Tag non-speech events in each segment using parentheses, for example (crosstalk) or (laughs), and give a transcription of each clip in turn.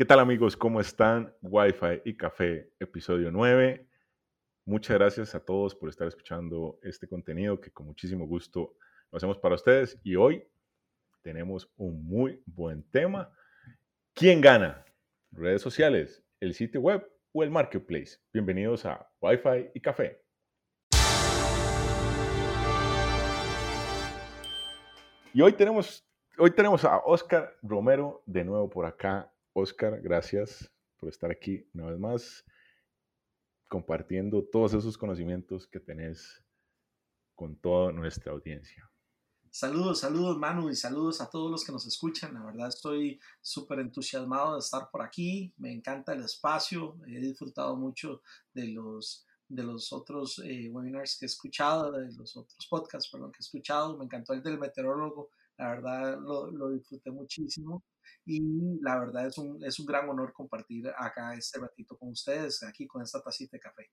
¿Qué tal amigos? ¿Cómo están? Wi-Fi y Café, episodio 9. Muchas gracias a todos por estar escuchando este contenido que con muchísimo gusto lo hacemos para ustedes. Y hoy tenemos un muy buen tema. ¿Quién gana? ¿Redes sociales, el sitio web o el marketplace? Bienvenidos a Wi-Fi y Café. Y hoy tenemos, hoy tenemos a Oscar Romero de nuevo por acá. Oscar, gracias por estar aquí una vez más, compartiendo todos esos conocimientos que tenés con toda nuestra audiencia. Saludos, saludos Manu y saludos a todos los que nos escuchan. La verdad estoy súper entusiasmado de estar por aquí. Me encanta el espacio. He disfrutado mucho de los, de los otros eh, webinars que he escuchado, de los otros podcasts, perdón, que he escuchado. Me encantó el del meteorólogo. La verdad lo, lo disfruté muchísimo y la verdad es un, es un gran honor compartir acá este ratito con ustedes, aquí con esta tacita de café.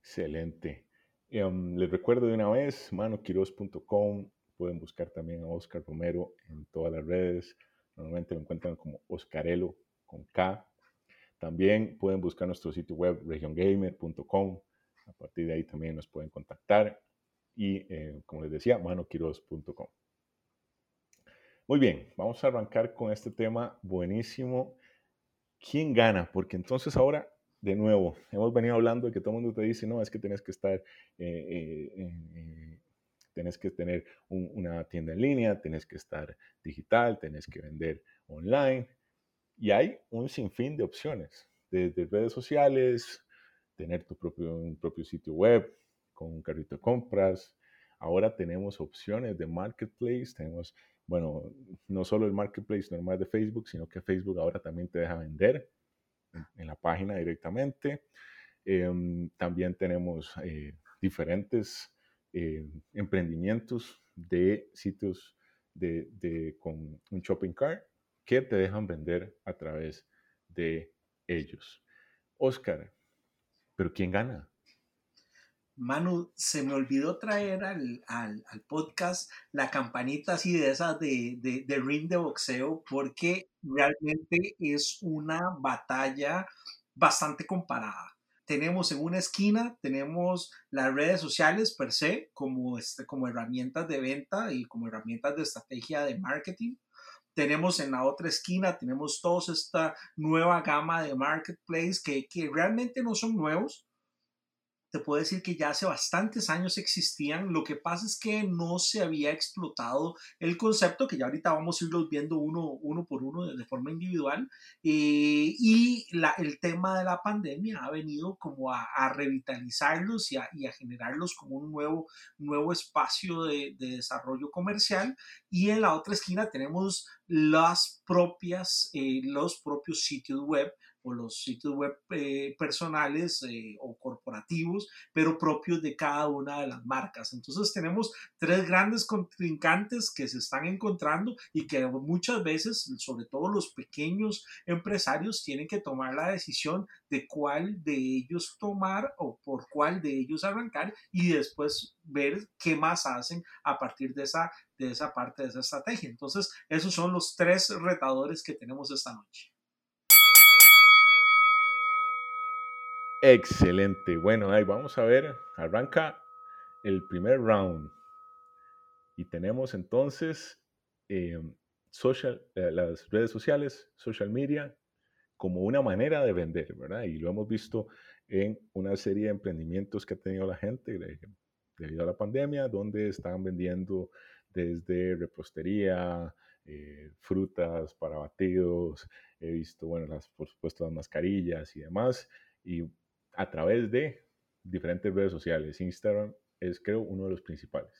Excelente. Um, les recuerdo de una vez, manoquiros.com, pueden buscar también a Oscar Romero en todas las redes, normalmente lo encuentran como Oscarelo con K. También pueden buscar nuestro sitio web regiongamer.com, a partir de ahí también nos pueden contactar y eh, como les decía, manoquiros.com. Muy bien, vamos a arrancar con este tema buenísimo. ¿Quién gana? Porque entonces ahora, de nuevo, hemos venido hablando de que todo el mundo te dice, no, es que tienes que estar, eh, eh, eh, tienes que tener una tienda en línea, tienes que estar digital, tienes que vender online. Y hay un sinfín de opciones, desde redes sociales, tener tu propio, propio sitio web con un carrito de compras. Ahora tenemos opciones de marketplace, tenemos bueno, no solo el marketplace normal de Facebook, sino que Facebook ahora también te deja vender en, la página directamente. Em, también tenemos eh, diferentes eh, emprendimientos de sitios de, con un shopping cart que te dejan vender a través de ellos. Oscar, ¿pero quién gana? Manu, se me olvidó traer al, podcast la campanita así de esas de, de, ring de boxeo porque realmente es una batalla bastante comparada. Tenemos en una esquina, tenemos las redes sociales per se como, este, como herramientas de venta y como herramientas de estrategia de marketing. Tenemos en la otra esquina, tenemos toda esta nueva gama de marketplace que, que realmente no son nuevos, te puedo decir que ya hace bastantes años existían. Lo que pasa es que no se había explotado el concepto, que ya ahorita vamos a irlos viendo uno, uno por uno de forma individual. Eh, y el tema de la pandemia ha venido como a, revitalizarlos y a, a, generarlos como un nuevo, nuevo espacio de, de, desarrollo comercial. Y en la otra esquina tenemos las propias, eh, los propios sitios web o los sitios web eh, personales eh, o corporativos, pero propios de cada una de las marcas. Entonces tenemos tres grandes contrincantes que se están encontrando y que muchas veces, sobre todo los pequeños empresarios, tienen que tomar la decisión de cuál de ellos tomar o por cuál de ellos arrancar y después ver qué más hacen a partir de esa, de esa parte de esa estrategia. Entonces, esos son los tres retadores que tenemos esta noche. Excelente. Bueno, ahí vamos a ver. Arranca el primer round. Y tenemos entonces em, social, eh, las redes sociales, social media, como una manera de vender, ¿verdad? Y lo hemos visto en una serie de emprendimientos que ha tenido la gente debido a la pandemia, donde están vendiendo desde repostería, eh, frutas para batidos, he visto, bueno, por supuesto las mascarillas y demás, y a través de diferentes redes sociales. Instagram es, creo, uno de los principales.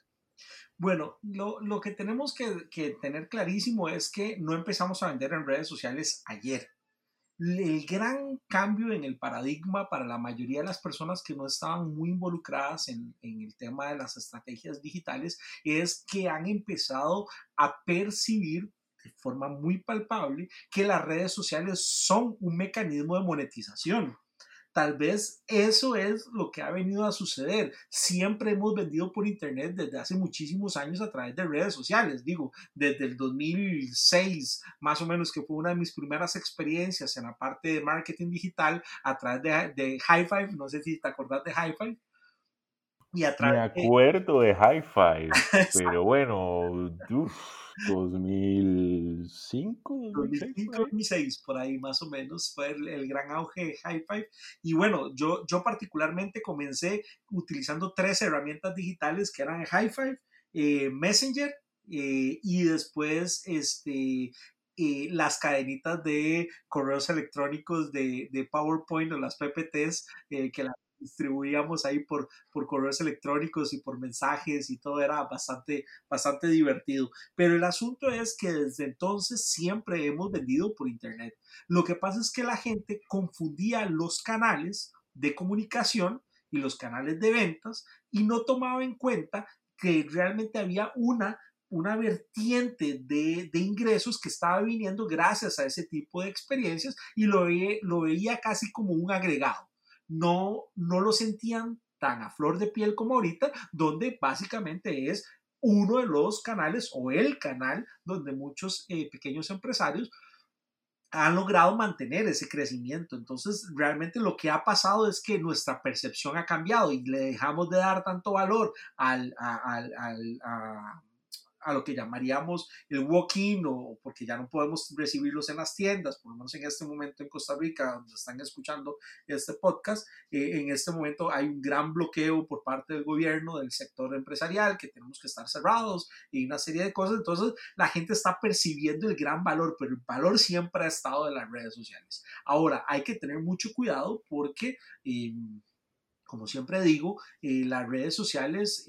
Bueno, lo, lo que tenemos que, que, tener clarísimo es que no empezamos a vender en redes sociales ayer. El gran cambio en el paradigma para la mayoría de las personas que no estaban muy involucradas en, en el tema de las estrategias digitales es que han empezado a percibir de forma muy palpable que las redes sociales son un mecanismo de monetización Tal vez eso es lo que ha venido a suceder. Siempre hemos vendido por Internet desde hace muchísimos años a través de redes sociales. Digo, desde el 2006, más o menos, que fue una de mis primeras experiencias en la parte de marketing digital a través de, de High Five. No sé si te acordás de High Five. Y a Me acuerdo de High (laughs) Five, pero bueno, 2005, 2005, 2006, por ahí más o menos, fue el, gran auge de High Five. Y bueno, yo, yo particularmente comencé utilizando tres herramientas digitales que eran High Five, eh, Messenger eh, y después este, eh, las cadenitas de correos electrónicos de, de PowerPoint o las PPTs que la distribuíamos ahí por, por correos electrónicos y por mensajes y todo era bastante, bastante divertido. Pero el asunto es que desde entonces siempre hemos vendido por Internet. Lo que pasa es que la gente confundía los canales de comunicación y los canales de ventas y no tomaba en cuenta que realmente había una una vertiente de, de, ingresos que estaba viniendo gracias a ese tipo de experiencias y lo, lo veía casi como un agregado no, no lo sentían tan a flor de piel como ahorita, donde básicamente es uno de los canales o el canal donde muchos eh, pequeños empresarios han logrado mantener ese crecimiento. Entonces, realmente lo que ha pasado es que nuestra percepción ha cambiado y le dejamos de dar tanto valor al, a lo que llamaríamos el walk-in o porque ya no podemos recibirlos en las tiendas, por lo menos en este momento en Costa Rica, donde están escuchando este podcast, eh, en este momento hay un gran bloqueo por parte del gobierno, del sector empresarial, que tenemos que estar cerrados y una serie de cosas. Entonces la gente está percibiendo el gran valor, pero el valor siempre ha estado en las redes sociales. Ahora, hay que tener mucho cuidado porque... Eh, como siempre digo, eh, las redes sociales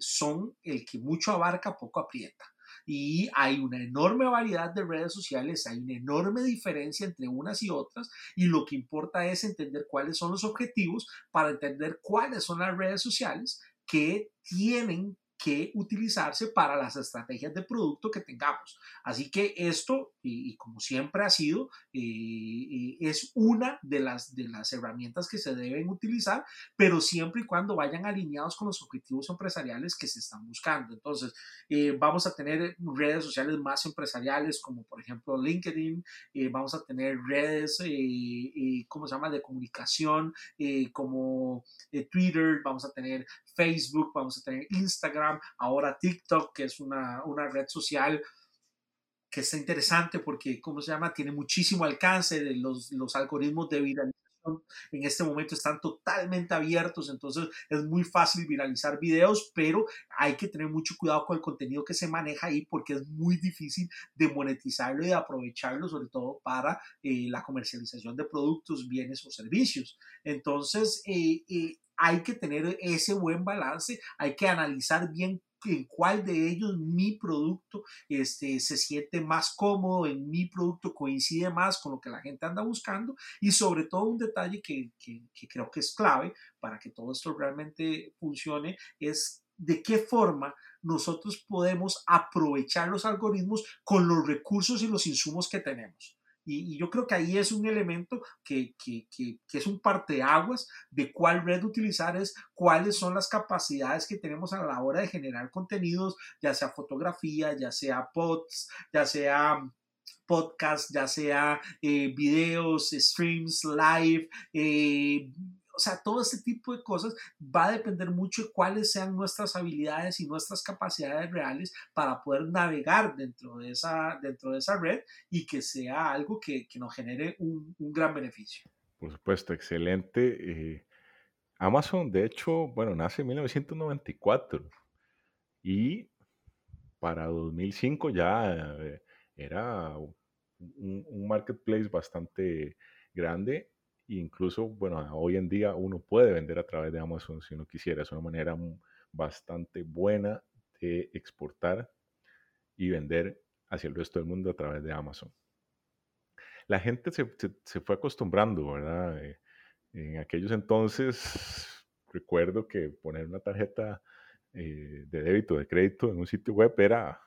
son el que mucho abarca, poco aprieta. Y hay una enorme variedad de redes sociales, hay una enorme diferencia entre unas y otras, y lo que importa es entender cuáles son los objetivos para entender cuáles son las redes sociales que tienen que utilizarse para las estrategias de producto que tengamos. Así que esto, y, como siempre ha sido, eh, eh, es una de las, de las herramientas que se deben utilizar, pero siempre y cuando vayan alineados con los objetivos empresariales que se están buscando. Entonces, eh, vamos a tener redes sociales más empresariales, como por ejemplo LinkedIn, vamos a tener redes, ¿cómo se llama?, de comunicación, como Twitter, vamos a tener Facebook, vamos a tener Instagram, ahora TikTok, que es una, una red social que está interesante porque, ¿cómo se llama? Tiene muchísimo alcance, los, los algoritmos de viralización en este momento están totalmente abiertos, entonces es muy fácil viralizar videos, pero hay que tener mucho cuidado con el contenido que se maneja ahí porque es muy difícil de monetizarlo y de aprovecharlo, sobre todo para eh, la comercialización de productos, bienes o servicios. Entonces, eh, eh, hay que tener ese buen balance, hay que analizar bien en cuál de ellos mi producto este, se siente más cómodo, en mi producto coincide más con lo que la gente anda buscando y sobre todo un detalle que, que, que creo que es clave para que todo esto realmente funcione es de qué forma nosotros podemos aprovechar los algoritmos con los recursos y los insumos que tenemos. Y, yo creo que ahí es un elemento que, que, que, es un parteaguas de cuál red utilizar, es cuáles son las capacidades que tenemos a la hora de generar contenidos, ya sea fotografía, ya sea pods, ya sea podcast, ya sea eh, videos, streams, live, eh, o sea, todo este tipo de cosas va a depender mucho de cuáles sean nuestras habilidades y nuestras capacidades reales para poder navegar dentro de esa, dentro de esa red y que sea algo que, que nos genere un, un, gran beneficio. Por supuesto, excelente. Eh, Amazon, de hecho, bueno, nace en 1994 y para 2005 ya eh, era un, un marketplace bastante grande incluso, bueno, hoy en día uno puede vender a través de Amazon si uno quisiera. Es una manera bastante buena de exportar y vender hacia el resto del mundo a través de Amazon. La gente se, fue acostumbrando, ¿verdad? Eh, en aquellos entonces, recuerdo que poner una tarjeta eh, de débito, de crédito en un sitio web era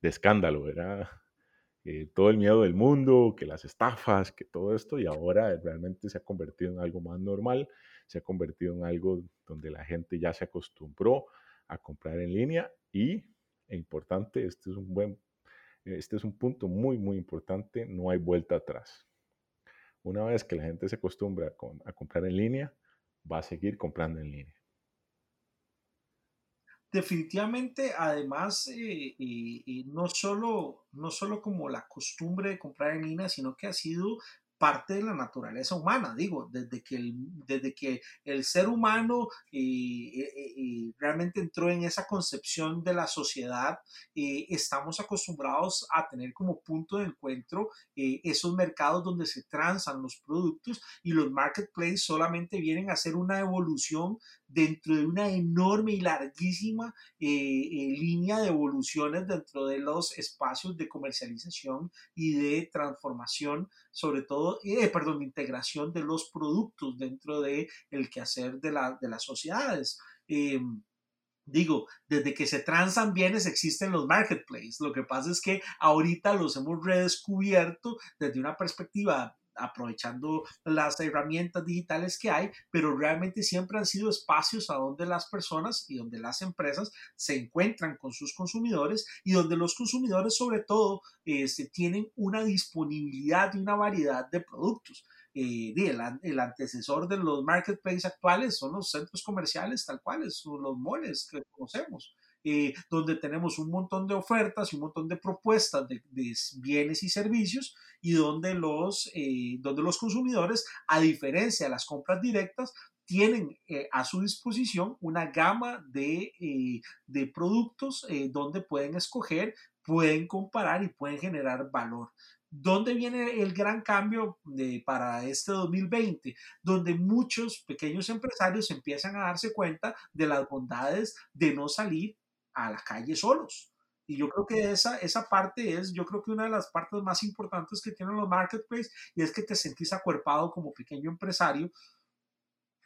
de escándalo, era eh, todo el miedo del mundo, que las estafas, que todo esto, y ahora realmente se ha convertido en algo más normal, se ha convertido en algo donde la gente ya se acostumbró a comprar en línea y, e importante, este es un buen, este es un punto muy, muy importante, no hay vuelta atrás. Una vez que la gente se acostumbra a comprar en línea, va a seguir comprando en línea definitivamente, además, eh, no, solo, no solo como la costumbre de comprar en línea, sino que ha sido parte de la naturaleza humana, digo, desde que el, desde que el ser humano eh, eh, eh, realmente entró en esa concepción de la sociedad, estamos acostumbrados a tener como punto de encuentro esos mercados donde se transan los productos y los marketplaces solamente vienen a ser una evolución dentro de una enorme y larguísima línea de evoluciones dentro de los espacios de comercialización y de transformación sobre todo, eh, perdón, integración de los productos dentro de el quehacer de, la, de las sociedades. Em, digo, desde que se transan bienes existen los marketplaces. Lo que pasa es que ahorita los hemos redescubierto desde una perspectiva aprovechando las herramientas digitales que hay, pero realmente siempre han sido espacios a donde las personas y donde las empresas se encuentran con sus consumidores y donde los consumidores sobre todo este, tienen una disponibilidad y una variedad de productos. Eh, el, el, antecesor de los marketplaces actuales son los centros comerciales tal cuales, son los moles que conocemos. Eh, donde tenemos un montón de ofertas y un montón de propuestas de, bienes y servicios y donde los, eh, donde los consumidores, a diferencia de las compras directas, tienen eh, a su disposición una gama de, de productos donde pueden escoger, pueden comparar y pueden generar valor. ¿Dónde viene el gran cambio de, para este 2020? Donde muchos pequeños empresarios empiezan a darse cuenta de las bondades de no salir a la calle solos. Y yo creo que esa, esa parte es, yo creo que una de las partes más importantes que tienen los marketplaces y es que te sentís acuerpado como pequeño empresario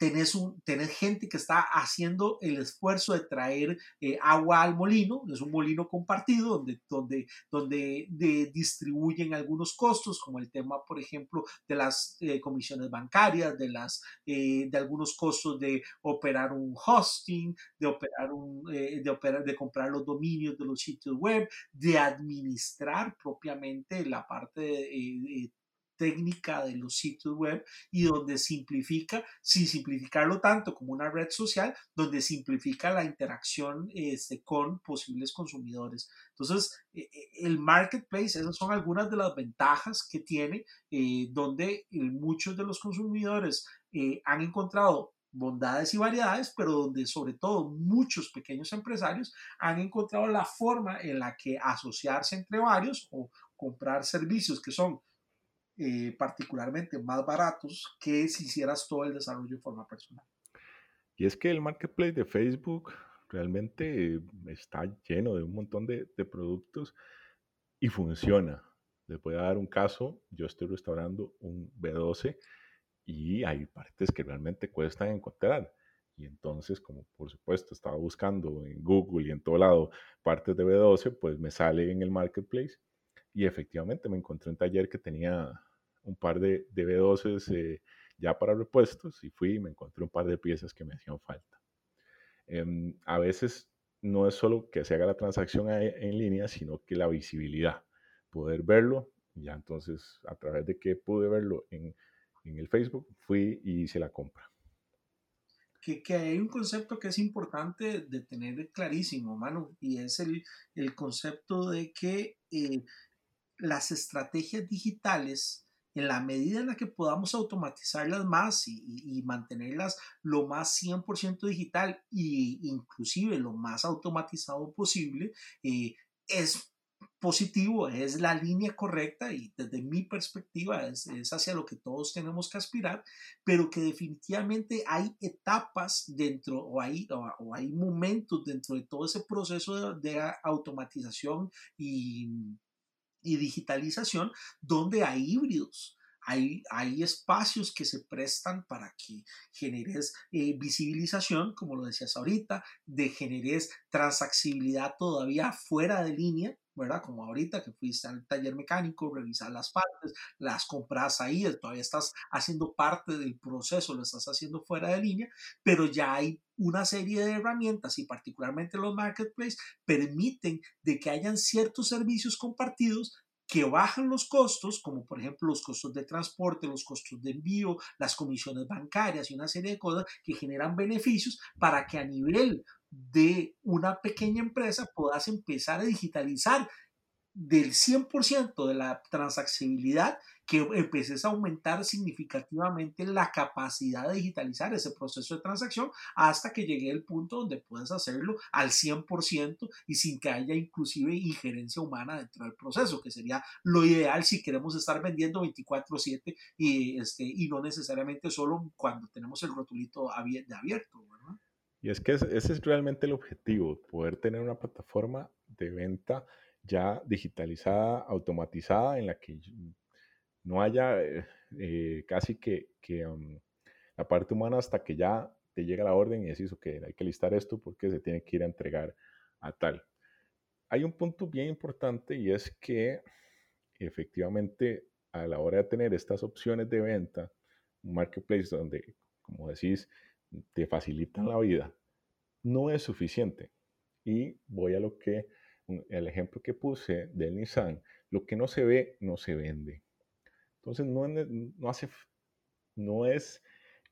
tenés, un, tenés gente que está haciendo el esfuerzo de traer eh, agua al molino, es un molino compartido donde, donde, donde distribuyen algunos costos, como el tema, por ejemplo, de las eh, comisiones bancarias, de, las, eh, de algunos costos de operar un hosting, de, operar un, de, operar, de comprar los dominios de los sitios web, de administrar propiamente la parte de, técnica de los sitios web y donde simplifica, sin simplificarlo tanto como una red social, donde simplifica la interacción este, con posibles consumidores. Entonces, e, e, el marketplace, esas son algunas de las ventajas que tiene, eh, donde muchos de los consumidores eh, han encontrado bondades y variedades, pero donde sobre todo muchos pequeños empresarios han encontrado la forma en la que asociarse entre varios o comprar servicios que son eh, particularmente más baratos que si hicieras todo el desarrollo de forma personal. Y es que el marketplace de Facebook realmente está lleno de un montón de, productos y funciona. Les voy a dar un caso. Yo estoy restaurando un B12 y hay partes que realmente cuestan encontrar. Y entonces, como por supuesto estaba buscando en Google y en todo lado partes de B12, pues me sale en el marketplace y efectivamente me encontré un taller que tenía un par de, de B12 eh, ya para repuestos y fui y me encontré un par de piezas que me hacían falta. Em, a veces no es solo que se haga la transacción en línea, sino que la visibilidad, poder verlo, ya entonces a través de que pude verlo en, en el Facebook, fui y hice la compra. Que, que, hay un concepto que es importante de tener clarísimo, mano, y es el, el concepto de que eh, las estrategias digitales en la medida en la que podamos automatizarlas más y, mantenerlas lo más 100% digital e inclusive lo más automatizado posible, eh, es positivo, es la línea correcta y desde mi perspectiva es, hacia lo que todos tenemos que aspirar, pero que definitivamente hay etapas dentro o hay, o, hay momentos dentro de todo ese proceso de, de automatización y y digitalización donde hay híbridos. Hay, hay, espacios que se prestan para que generes eh, visibilización, como lo decías ahorita, de generes transaxibilidad todavía fuera de línea, ¿verdad? Como ahorita que fuiste al taller mecánico, revisar las partes, las compras ahí, todavía estás haciendo parte del proceso, lo estás haciendo fuera de línea, pero ya hay una serie de herramientas y particularmente los marketplaces permiten de que hayan ciertos servicios compartidos que bajan los costos, como por ejemplo los costos de transporte, los costos de envío, las comisiones bancarias y una serie de cosas que generan beneficios para que a nivel de una pequeña empresa puedas empezar a digitalizar del 100% de la transaccionalidad que empieces a aumentar significativamente la capacidad de digitalizar ese proceso de transacción hasta que llegue el punto donde puedes hacerlo al 100% y sin que haya inclusive injerencia humana dentro del proceso, que sería lo ideal si queremos estar vendiendo 24/7 y, este, y no necesariamente solo cuando tenemos el rotulito abierto. Y es que ese es realmente el objetivo, poder tener una plataforma de venta ya digitalizada, automatizada, en la que no haya eh, eh, casi que, um, la parte humana hasta que ya te llega la orden y decís, ok, hay que listar esto porque se tiene que ir a entregar a tal. Hay un punto bien importante y es que efectivamente a la hora de tener estas opciones de venta, un marketplace donde, como decís, te facilitan la vida, no es suficiente. Y voy a lo que, el ejemplo que puse del Nissan, lo que no se ve, no se vende. Entonces, no, no, hace, no es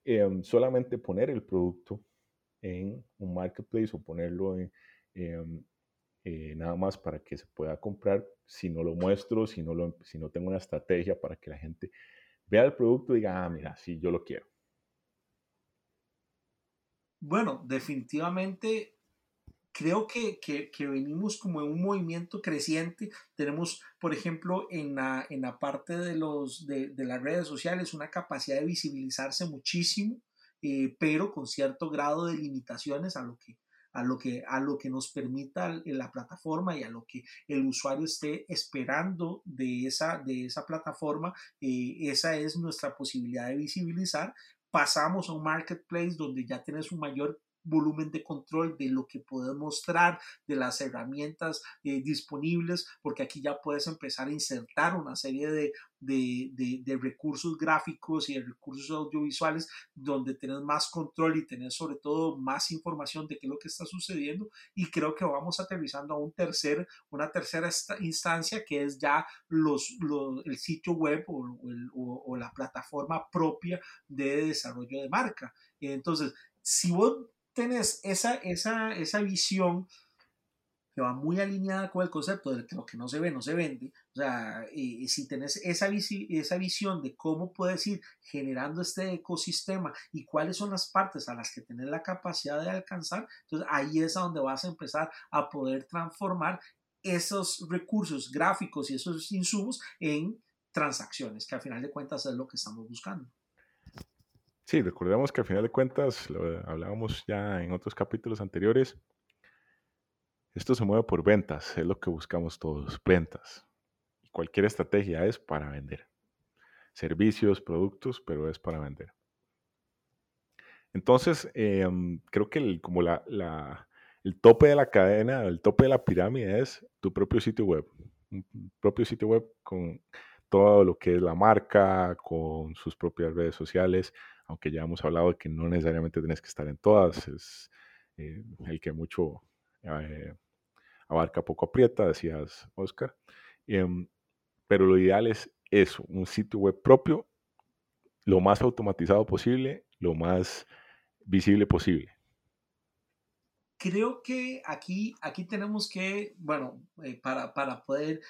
em, solamente poner el producto en un marketplace o ponerlo en, em, eh, nada más para que se pueda comprar, si no lo muestro, si no, lo, si no tengo una estrategia para que la gente vea el producto y diga, ah, mira, sí, yo lo quiero. Bueno, definitivamente creo que, venimos como en un movimiento creciente. Tenemos, por ejemplo, en la, en la parte de, los, de, las redes sociales una capacidad de visibilizarse muchísimo, eh, pero con cierto grado de limitaciones a lo que, a lo que, a lo que nos permita la plataforma y a lo que el usuario esté esperando de esa, de esa plataforma. Eh, esa es nuestra posibilidad de visibilizar, pasamos a un marketplace donde ya tienes un mayor volumen de control de lo que puedes mostrar, de las herramientas eh, disponibles, porque aquí ya puedes empezar a insertar una serie de, de, recursos gráficos y de recursos audiovisuales donde tienes más control y tenés sobre todo más información de qué es lo que está sucediendo y creo que vamos aterrizando a un tercer, una tercera instancia que es ya los, el sitio web o, o la plataforma propia de desarrollo de marca. Entonces, si vos tenés esa, esa, esa visión que va muy alineada con el concepto de que lo que no se ve no se vende. O sea, y, si tenés esa, esa visión de cómo puedes ir generando este ecosistema y cuáles son las partes a las que tenés la capacidad de alcanzar, entonces ahí es a donde vas a empezar a poder transformar esos recursos gráficos y esos insumos en transacciones, que al final de cuentas es lo que estamos buscando. Sí, recordemos que al final de cuentas, lo hablábamos ya en otros capítulos anteriores, esto se mueve por ventas, es lo que buscamos todos, ventas. Y cualquier estrategia es para vender. Servicios, productos, pero es para vender. Entonces, em, creo que el, como la, el tope de la cadena, el tope de la pirámide es tu propio sitio web. Un propio sitio web con todo lo que es la marca, con sus propias redes sociales, aunque ya hemos hablado de que no necesariamente tienes que estar en todas, es eh, el que mucho eh, abarca poco aprieta, decías Oscar. Em, pero lo ideal es eso, un sitio web propio, lo más automatizado posible, lo más visible posible creo que aquí, aquí tenemos que, bueno, eh, para, para, poder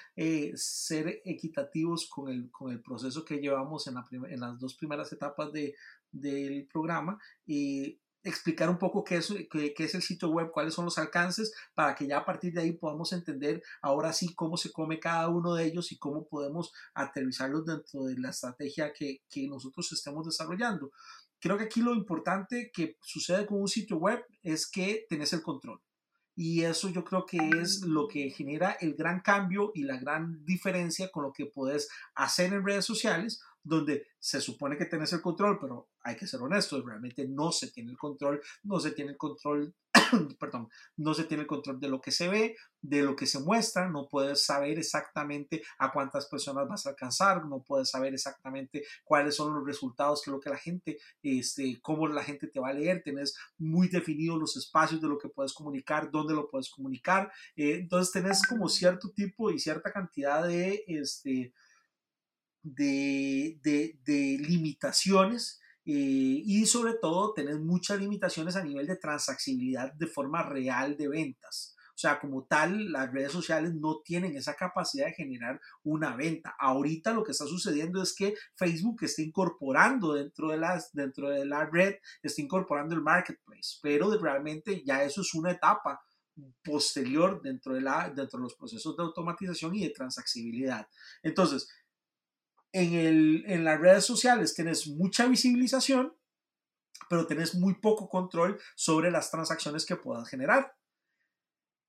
ser equitativos con el, con el proceso que llevamos en, la en las dos primeras etapas de, del programa, y explicar un poco qué es, qué, qué es el sitio web, cuáles son los alcances, para que ya a partir de ahí podamos entender ahora sí cómo se come cada uno de ellos y cómo podemos aterrizarlos dentro de la estrategia que, que nosotros estemos desarrollando. Creo que aquí lo importante que sucede con un sitio web es que tenés el control. Y eso yo creo que es lo que genera el gran cambio y la gran diferencia con lo que puedes hacer en redes sociales donde se supone que tenés el control, pero hay que ser honestos, realmente no se tiene el control, no se tiene el control, (clears throat) perdón, no se tiene el control de lo que se ve, de lo que se muestra, no puedes saber exactamente a cuántas personas vas a alcanzar, no puedes saber exactamente cuáles son los resultados, que lo que la gente, este, cómo la gente te va a leer, tenés muy definidos los espacios de lo que puedes comunicar, dónde lo puedes comunicar, eh, entonces tenés como cierto tipo y cierta cantidad de, este, de, de, limitaciones eh, y sobre todo tenés muchas limitaciones a nivel de transaccionalidad de forma real de ventas. O sea, como tal, las redes sociales no tienen esa capacidad de generar una venta. Ahorita lo que está sucediendo es que Facebook está incorporando dentro de, las, dentro de la red, está incorporando el marketplace, pero realmente ya eso es una etapa posterior dentro de, la, dentro de los procesos de automatización y de transaccionalidad. Entonces, en, el, en las redes sociales tienes mucha visibilización, pero tienes muy poco control sobre las transacciones que puedas generar.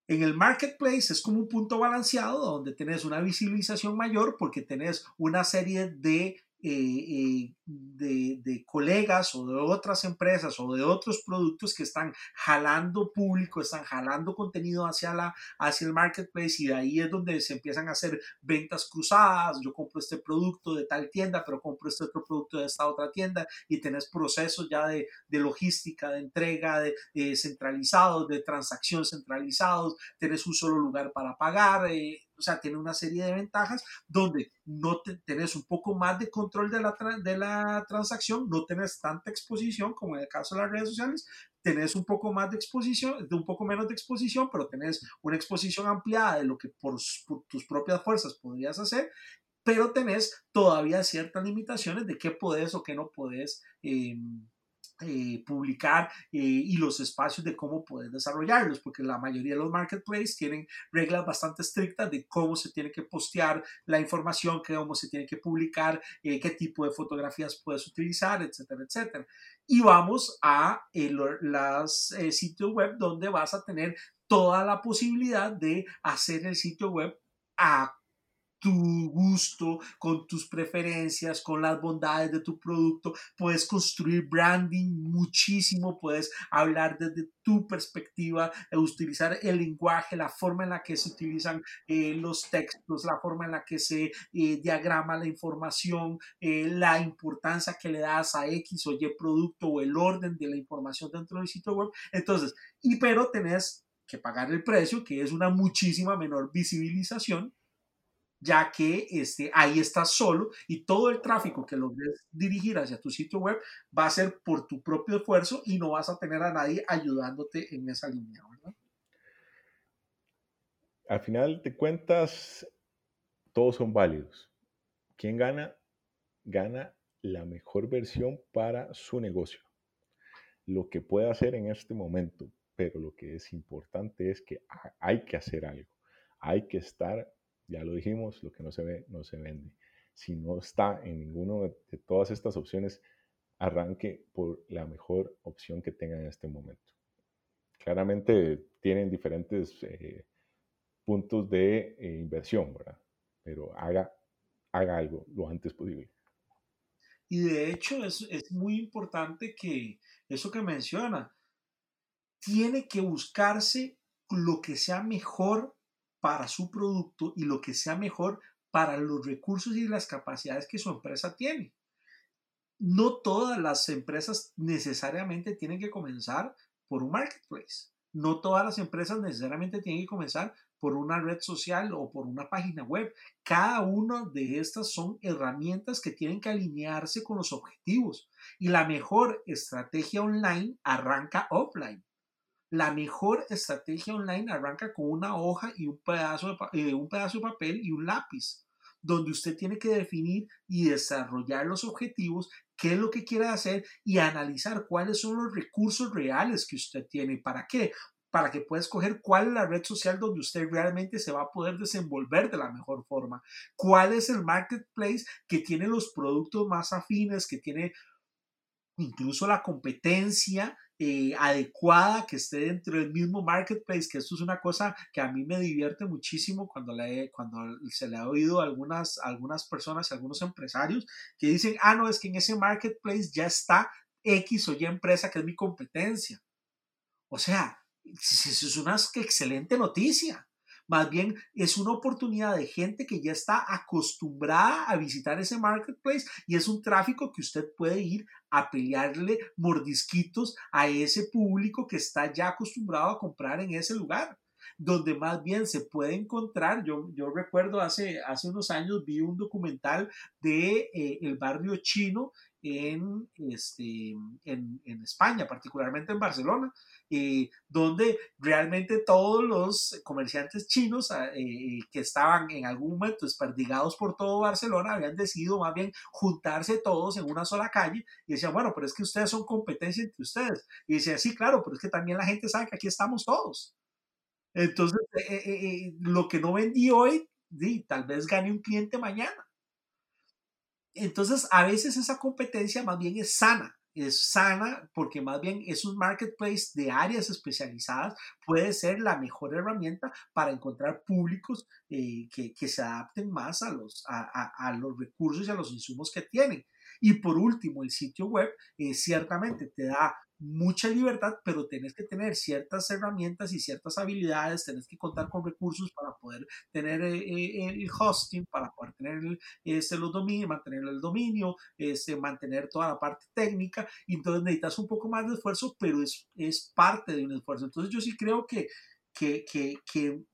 En el marketplace es como un punto balanceado donde tenés una visibilización mayor porque tenés una serie de de, colegas o de otras empresas o de otros productos que están jalando público, están jalando contenido hacia, la, hacia el marketplace y ahí es donde se empiezan a hacer ventas cruzadas, yo compro este producto de tal tienda, pero compro este otro producto de esta otra tienda y tenés procesos ya de, de logística, de entrega, de, centralizados, de transacción centralizados, tenés un solo lugar para pagar. Eh, o sea, tiene una serie de ventajas donde no tenés un poco más de control de la, de la transacción, no tenés tanta exposición como en el caso de las redes sociales, tenés un poco más de exposición, de un poco menos de exposición, pero tenés una exposición ampliada de lo que por, tus propias fuerzas podrías hacer, pero tenés todavía ciertas limitaciones de qué podés o qué no podés. Eh, eh, publicar eh, y los espacios de cómo poder desarrollarlos, porque la mayoría de los marketplaces tienen reglas bastante estrictas de cómo se tiene que postear la información, cómo se tiene que publicar, eh, qué tipo de fotografías puedes utilizar, etcétera, etcétera. Y vamos a los sitios web donde vas a tener toda la posibilidad de hacer el sitio web a tu gusto, con tus preferencias, con las bondades de tu producto. Puedes construir branding muchísimo, puedes hablar desde tu perspectiva, e utilizar el lenguaje, la forma en la que se utilizan eh, los textos, la forma en la que se eh, diagrama la información, eh, la importancia que le das a X o Y producto o el orden de la información dentro del sitio web. Entonces, y pero tenés que pagar el precio, que es una muchísima menor visibilización ya que este, ahí estás solo y todo el tráfico que logres dirigir hacia tu sitio web va a ser por tu propio esfuerzo y no vas a tener a nadie ayudándote en esa línea, ¿verdad? Al final de cuentas, todos son válidos. ¿Quién gana? Gana la mejor versión para su negocio. Lo que puede hacer en este momento, pero lo que es importante es que hay que hacer algo. Hay que estar ya lo dijimos, lo que no se ve no se vende. Si no está en ninguno de, todas estas opciones, arranque por la mejor opción que tenga en este momento. Claramente tienen diferentes eh, puntos de eh, inversión, ¿verdad? Pero haga, haga algo lo antes posible. Y de hecho es, es muy importante que eso que menciona, tiene que buscarse lo que sea mejor para su producto y lo que sea mejor para los recursos y las capacidades que su empresa tiene. No todas las empresas necesariamente tienen que comenzar por un marketplace. No todas las empresas necesariamente tienen que comenzar por una red social o por una página web. Cada una de estas son herramientas que tienen que alinearse con los objetivos. Y la mejor estrategia online arranca offline. La mejor estrategia online arranca con una hoja y un pedazo de, eh, un pedazo de papel y un lápiz, donde usted tiene que definir y desarrollar los objetivos, qué es lo que quiere hacer y analizar cuáles son los recursos reales que usted tiene. ¿Para qué? para que pueda escoger cuál es la red social donde usted realmente se va a poder desenvolver de la mejor forma. ¿Cuál es el marketplace que tiene los productos más afines, que tiene incluso la competencia eh, adecuada, que esté dentro del mismo marketplace, que esto es una cosa que a mí me divierte muchísimo cuando, le, cuando se le ha oído a algunas, algunas personas y algunos empresarios que dicen, ah, no, es que en ese marketplace ya está X o Y empresa que es mi competencia. O sea, eso es una excelente noticia. Más bien es una oportunidad de gente que ya está acostumbrada a visitar ese marketplace y es un tráfico que usted puede ir a pelearle mordisquitos a ese público que está ya acostumbrado a comprar en ese lugar donde más bien se puede encontrar, yo, yo recuerdo hace, hace unos años vi un documental de eh, el barrio chino en, este, en, en, España, particularmente en Barcelona, eh, donde realmente todos los comerciantes chinos ah, eh, que estaban en algún momento desperdigados por todo Barcelona habían decidido más bien juntarse todos en una sola calle y decían, bueno, pero es que ustedes son competencia entre ustedes. Y decía, sí, claro, pero es que también la gente sabe que aquí estamos todos. Entonces, eh, lo que no vendí hoy, tal vez gane un cliente mañana. Entonces, a veces esa competencia más bien es sana, es sana porque más bien es un marketplace de áreas especializadas, puede ser la mejor herramienta para encontrar públicos eh, que, se adapten más a los, a, a, los recursos y a los insumos que tienen. Y por último, el sitio web eh, ciertamente te da mucha libertad, pero tenés que tener ciertas herramientas y ciertas habilidades, tenés que contar con recursos para poder tener eh, eh, el hosting, para poder tener este, los mantener el dominio, este, mantener toda la parte técnica, y entonces necesitas un poco más de esfuerzo, pero es, es parte de un esfuerzo. Entonces yo sí creo que, que, que,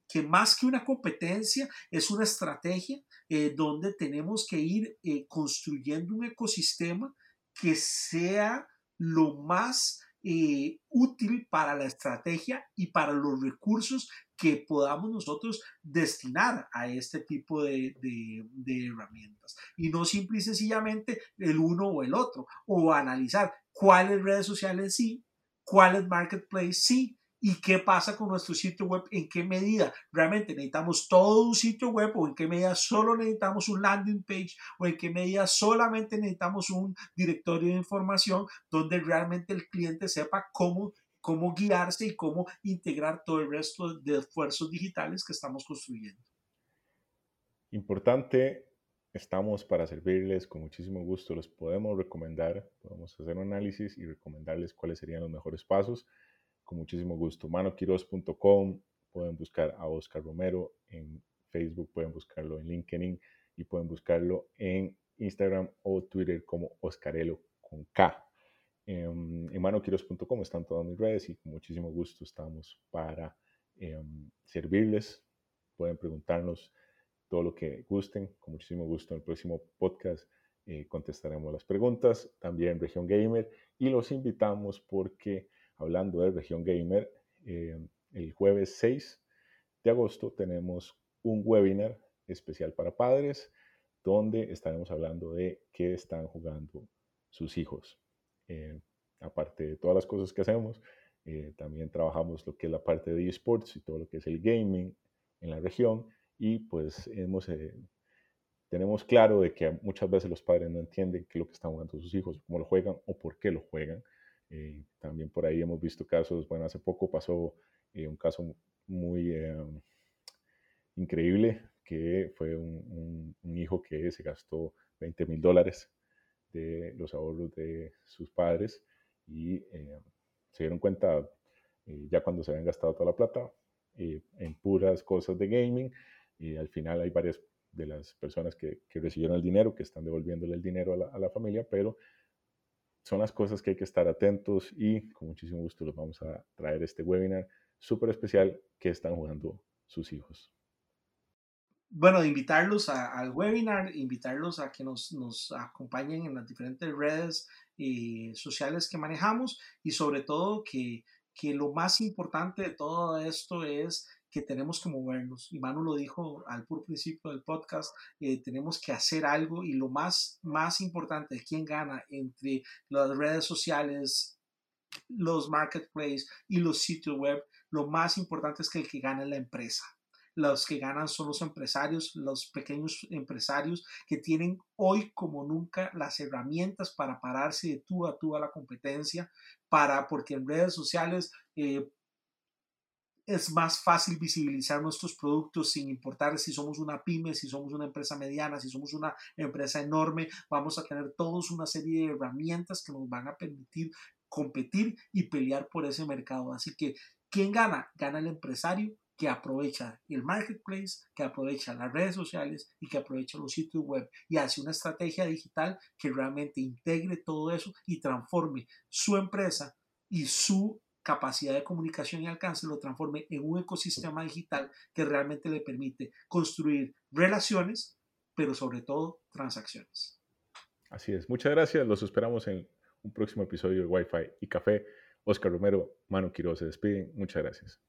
que, más que una competencia es una estrategia eh, donde tenemos que ir construyendo un ecosistema que sea lo más eh, útil para la estrategia y para los recursos que podamos nosotros destinar a este tipo de, herramientas. Y no simple y sencillamente el uno o el otro, o analizar cuáles redes sociales sí, cuáles marketplace sí, ¿Y qué pasa con nuestro sitio web? ¿En qué medida realmente necesitamos todo un sitio web o en qué medida solo necesitamos un landing page o en qué medida solamente necesitamos un directorio de información donde realmente el cliente sepa cómo, cómo guiarse y cómo integrar todo el resto de esfuerzos digitales que estamos construyendo? Importante, estamos para servirles con muchísimo gusto. Los podemos recomendar, podemos hacer un análisis y recomendarles cuáles serían los mejores pasos con muchísimo gusto. manoquiros.com, pueden buscar a Oscar Romero en Facebook, pueden buscarlo en LinkedIn y pueden buscarlo en Instagram o Twitter como Oscarelo con K. En, en manoquiros.com están todas mis redes y con muchísimo gusto estamos para em, servirles. Pueden preguntarnos todo lo que gusten. Con muchísimo gusto en el próximo podcast eh, contestaremos las preguntas. También Región Gamer y los invitamos porque hablando de región gamer, eh, el jueves 6 de agosto tenemos un webinar especial para padres donde estaremos hablando de qué están jugando sus hijos. Eh, aparte de todas las cosas que hacemos, eh, también trabajamos lo que es la parte de esports y todo lo que es el gaming en la región y pues tenemos claro de que muchas veces los padres no entienden qué es lo que están jugando sus hijos, cómo lo juegan o por qué lo juegan. Eh, también por ahí hemos visto casos, bueno, hace poco pasó eh, un caso muy eh, increíble que fue un, hijo que se gastó 20 mil dólares de los ahorros de sus padres y se dieron cuenta ya cuando se habían gastado toda la plata en puras cosas de gaming y al final hay varias de las personas que, que recibieron el dinero que están devolviéndole el dinero a la, a la familia, pero son las cosas que hay que estar atentos y con muchísimo gusto los vamos a traer este webinar súper especial que están jugando sus hijos. Bueno, invitarlos al webinar, invitarlos a que nos, nos acompañen en las diferentes redes eh, sociales que manejamos y sobre todo que, que lo más importante de todo esto es que tenemos que movernos. Y Manu lo dijo al puro principio del podcast, eh, tenemos que hacer algo y lo más, más importante, quién gana entre las redes sociales, los marketplaces y los sitios web, lo más importante es que el que gana es la empresa los que ganan son los empresarios, los pequeños empresarios que tienen hoy como nunca las herramientas para pararse de tú a tú a la competencia, para, porque en redes sociales eh, es más fácil visibilizar nuestros productos sin importar si somos una pyme, si somos una empresa mediana, si somos una empresa enorme. Vamos a tener todos una serie de herramientas que nos van a permitir competir y pelear por ese mercado. Así que, ¿quién gana? Gana el empresario que aprovecha el marketplace, que aprovecha las redes sociales y que aprovecha los sitios web y hace una estrategia digital que realmente integre todo eso y transforme su empresa y su capacidad de comunicación y alcance lo transforme en un ecosistema digital que realmente le permite construir relaciones, pero sobre todo transacciones. Así es. Muchas gracias. Los esperamos en un próximo episodio de Wi-Fi y Café. Oscar Romero, Manu Quiroz se despiden. Muchas gracias.